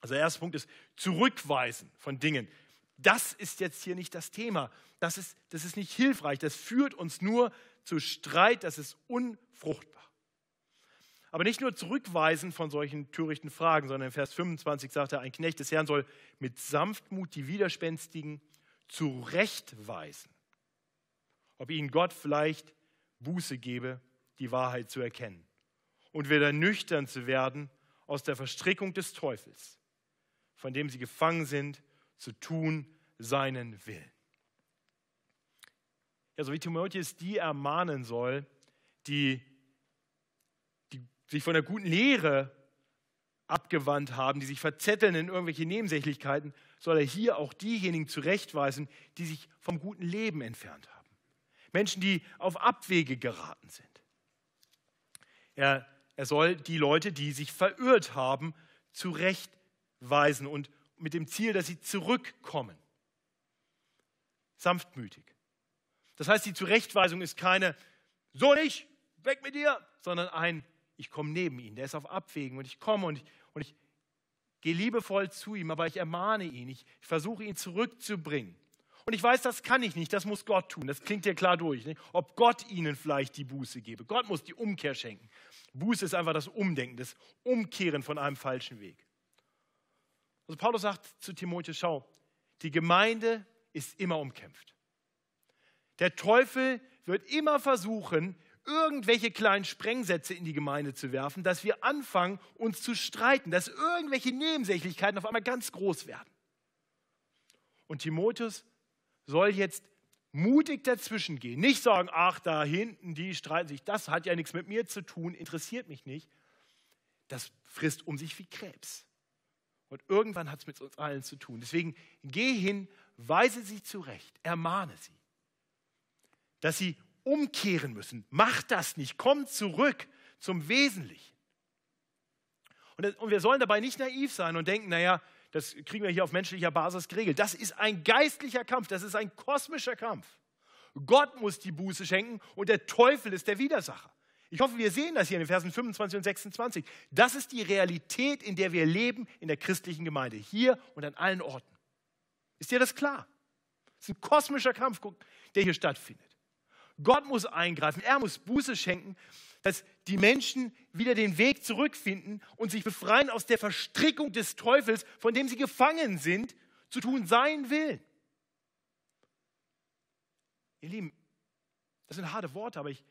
Also der erste Punkt ist zurückweisen von Dingen. Das ist jetzt hier nicht das Thema. Das ist, das ist nicht hilfreich. Das führt uns nur zu Streit, das ist unfruchtbar. Aber nicht nur zurückweisen von solchen törichten Fragen, sondern in Vers 25 sagt er, ein Knecht des Herrn soll mit Sanftmut die Widerspenstigen zurechtweisen, ob ihnen Gott vielleicht Buße gebe, die Wahrheit zu erkennen und wieder nüchtern zu werden aus der Verstrickung des Teufels, von dem sie gefangen sind, zu tun seinen Willen. Ja, so wie Timotheus die ermahnen soll, die, sich von der guten Lehre abgewandt haben, die sich verzetteln in irgendwelche Nebensächlichkeiten, soll er hier auch diejenigen zurechtweisen, die sich vom guten Leben entfernt haben. Menschen, die auf Abwege geraten sind. Er, er soll die Leute, die sich verirrt haben, zurechtweisen und mit dem Ziel, dass sie zurückkommen. Sanftmütig. Das heißt, die Zurechtweisung ist keine, so nicht, weg mit dir, sondern ein, ich komme neben ihn, der ist auf Abwägen und ich komme und ich, und ich gehe liebevoll zu ihm, aber ich ermahne ihn, ich, ich versuche ihn zurückzubringen. Und ich weiß, das kann ich nicht, das muss Gott tun, das klingt ja klar durch. Nicht? Ob Gott ihnen vielleicht die Buße gebe. Gott muss die Umkehr schenken. Buße ist einfach das Umdenken, das Umkehren von einem falschen Weg. Also Paulus sagt zu Timotheus, schau, die Gemeinde ist immer umkämpft. Der Teufel wird immer versuchen, irgendwelche kleinen Sprengsätze in die Gemeinde zu werfen, dass wir anfangen, uns zu streiten, dass irgendwelche Nebensächlichkeiten auf einmal ganz groß werden. Und Timotheus soll jetzt mutig dazwischen gehen. Nicht sagen, ach, da hinten, die streiten sich, das hat ja nichts mit mir zu tun, interessiert mich nicht. Das frisst um sich wie Krebs. Und irgendwann hat es mit uns allen zu tun. Deswegen geh hin, weise sie zurecht, ermahne sie, dass sie umkehren müssen. Mach das nicht, komm zurück zum Wesentlichen. Und, und wir sollen dabei nicht naiv sein und denken, naja, das kriegen wir hier auf menschlicher Basis geregelt. Das ist ein geistlicher Kampf, das ist ein kosmischer Kampf. Gott muss die Buße schenken und der Teufel ist der Widersacher. Ich hoffe, wir sehen das hier in den Versen 25 und 26. Das ist die Realität, in der wir leben in der christlichen Gemeinde, hier und an allen Orten. Ist dir das klar? Es ist ein kosmischer Kampf, der hier stattfindet. Gott muss eingreifen, er muss Buße schenken, dass die Menschen wieder den Weg zurückfinden und sich befreien aus der Verstrickung des Teufels, von dem sie gefangen sind, zu tun seinen Willen. Ihr Lieben, das sind harte Worte, aber ich,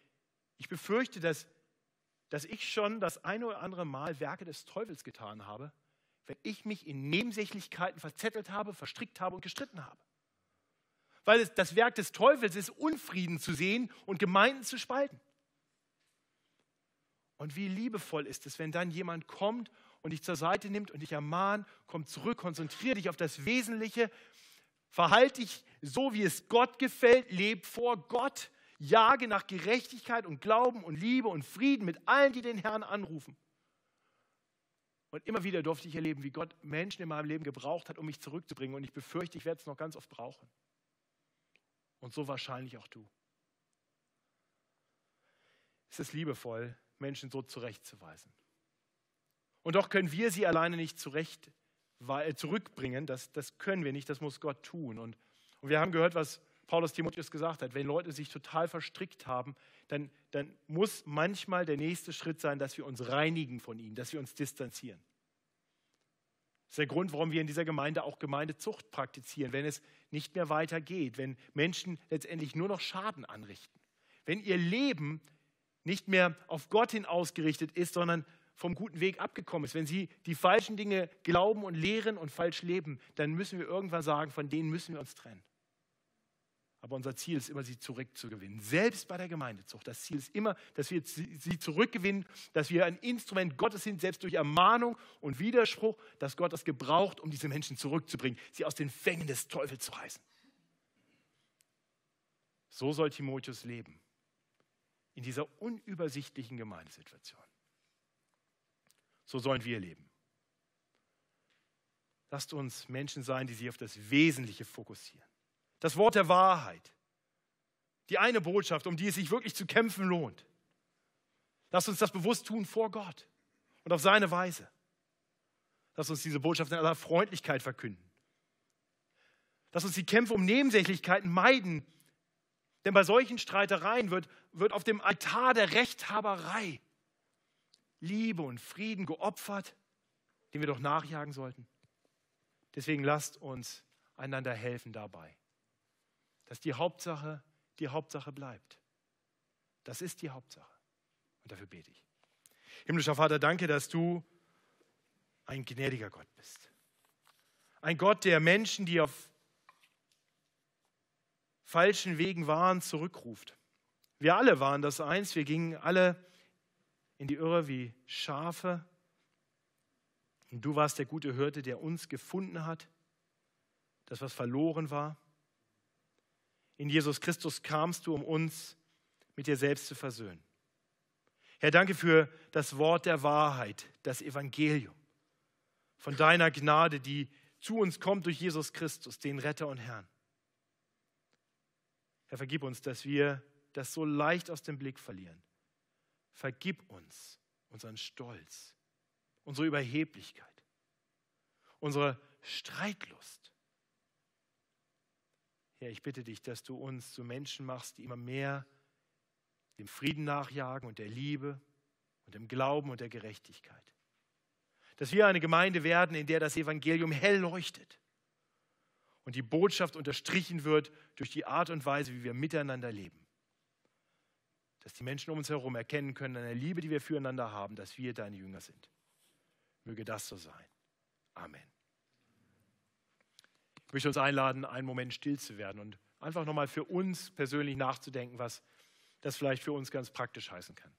ich befürchte, dass, dass ich schon das eine oder andere Mal Werke des Teufels getan habe, wenn ich mich in Nebensächlichkeiten verzettelt habe, verstrickt habe und gestritten habe. Weil es, das Werk des Teufels ist, Unfrieden zu sehen und Gemeinden zu spalten. Und wie liebevoll ist es, wenn dann jemand kommt und dich zur Seite nimmt und dich ermahnt, komm zurück, konzentriere dich auf das Wesentliche, verhalte dich so, wie es Gott gefällt, leb vor Gott, jage nach Gerechtigkeit und Glauben und Liebe und Frieden mit allen, die den Herrn anrufen. Und immer wieder durfte ich erleben, wie Gott Menschen in meinem Leben gebraucht hat, um mich zurückzubringen. Und ich befürchte, ich werde es noch ganz oft brauchen. Und so wahrscheinlich auch du. Es ist liebevoll, Menschen so zurechtzuweisen. Und doch können wir sie alleine nicht zurecht, äh, zurückbringen. Das, das können wir nicht, das muss Gott tun. Und, und wir haben gehört, was Paulus Timotheus gesagt hat. Wenn Leute sich total verstrickt haben, dann, dann muss manchmal der nächste Schritt sein, dass wir uns reinigen von ihnen, dass wir uns distanzieren. Das ist der Grund, warum wir in dieser Gemeinde auch Gemeindezucht praktizieren, wenn es nicht mehr weitergeht, wenn Menschen letztendlich nur noch Schaden anrichten. Wenn ihr Leben nicht mehr auf Gott hin ausgerichtet ist, sondern vom guten Weg abgekommen ist, wenn sie die falschen Dinge glauben und lehren und falsch leben, dann müssen wir irgendwann sagen, von denen müssen wir uns trennen. Aber unser Ziel ist immer, sie zurückzugewinnen. Selbst bei der Gemeindezucht. Das Ziel ist immer, dass wir sie zurückgewinnen, dass wir ein Instrument Gottes sind, selbst durch Ermahnung und Widerspruch, dass Gott das gebraucht, um diese Menschen zurückzubringen, sie aus den Fängen des Teufels zu reißen. So soll Timotheus leben in dieser unübersichtlichen Gemeindesituation. So sollen wir leben. Lasst uns Menschen sein, die sich auf das Wesentliche fokussieren. Das Wort der Wahrheit. Die eine Botschaft, um die es sich wirklich zu kämpfen lohnt. Lasst uns das bewusst tun vor Gott und auf seine Weise. Lasst uns diese Botschaft in aller Freundlichkeit verkünden. Lasst uns die Kämpfe um Nebensächlichkeiten meiden, denn bei solchen Streitereien wird, wird auf dem Altar der Rechthaberei Liebe und Frieden geopfert, den wir doch nachjagen sollten. Deswegen lasst uns einander helfen dabei, dass die Hauptsache die Hauptsache bleibt. Das ist die Hauptsache. Und dafür bete ich. Himmlischer Vater, danke, dass du ein gnädiger Gott bist. Ein Gott, der Menschen, die auf falschen Wegen waren, zurückruft. Wir alle waren das eins, wir gingen alle in die Irre wie Schafe. Und du warst der gute Hirte, der uns gefunden hat, das, was verloren war. In Jesus Christus kamst du, um uns mit dir selbst zu versöhnen. Herr, danke für das Wort der Wahrheit, das Evangelium von deiner Gnade, die zu uns kommt durch Jesus Christus, den Retter und Herrn. Herr, vergib uns, dass wir das so leicht aus dem Blick verlieren. Vergib uns unseren Stolz, unsere Überheblichkeit, unsere Streitlust. Herr, ich bitte dich, dass du uns zu Menschen machst, die immer mehr dem Frieden nachjagen und der Liebe und dem Glauben und der Gerechtigkeit. Dass wir eine Gemeinde werden, in der das Evangelium hell leuchtet und die Botschaft unterstrichen wird durch die Art und Weise, wie wir miteinander leben. Dass die Menschen um uns herum erkennen können, an der Liebe, die wir füreinander haben, dass wir deine Jünger sind. Möge das so sein. Amen. Ich möchte uns einladen, einen Moment still zu werden und einfach nochmal für uns persönlich nachzudenken, was das vielleicht für uns ganz praktisch heißen kann.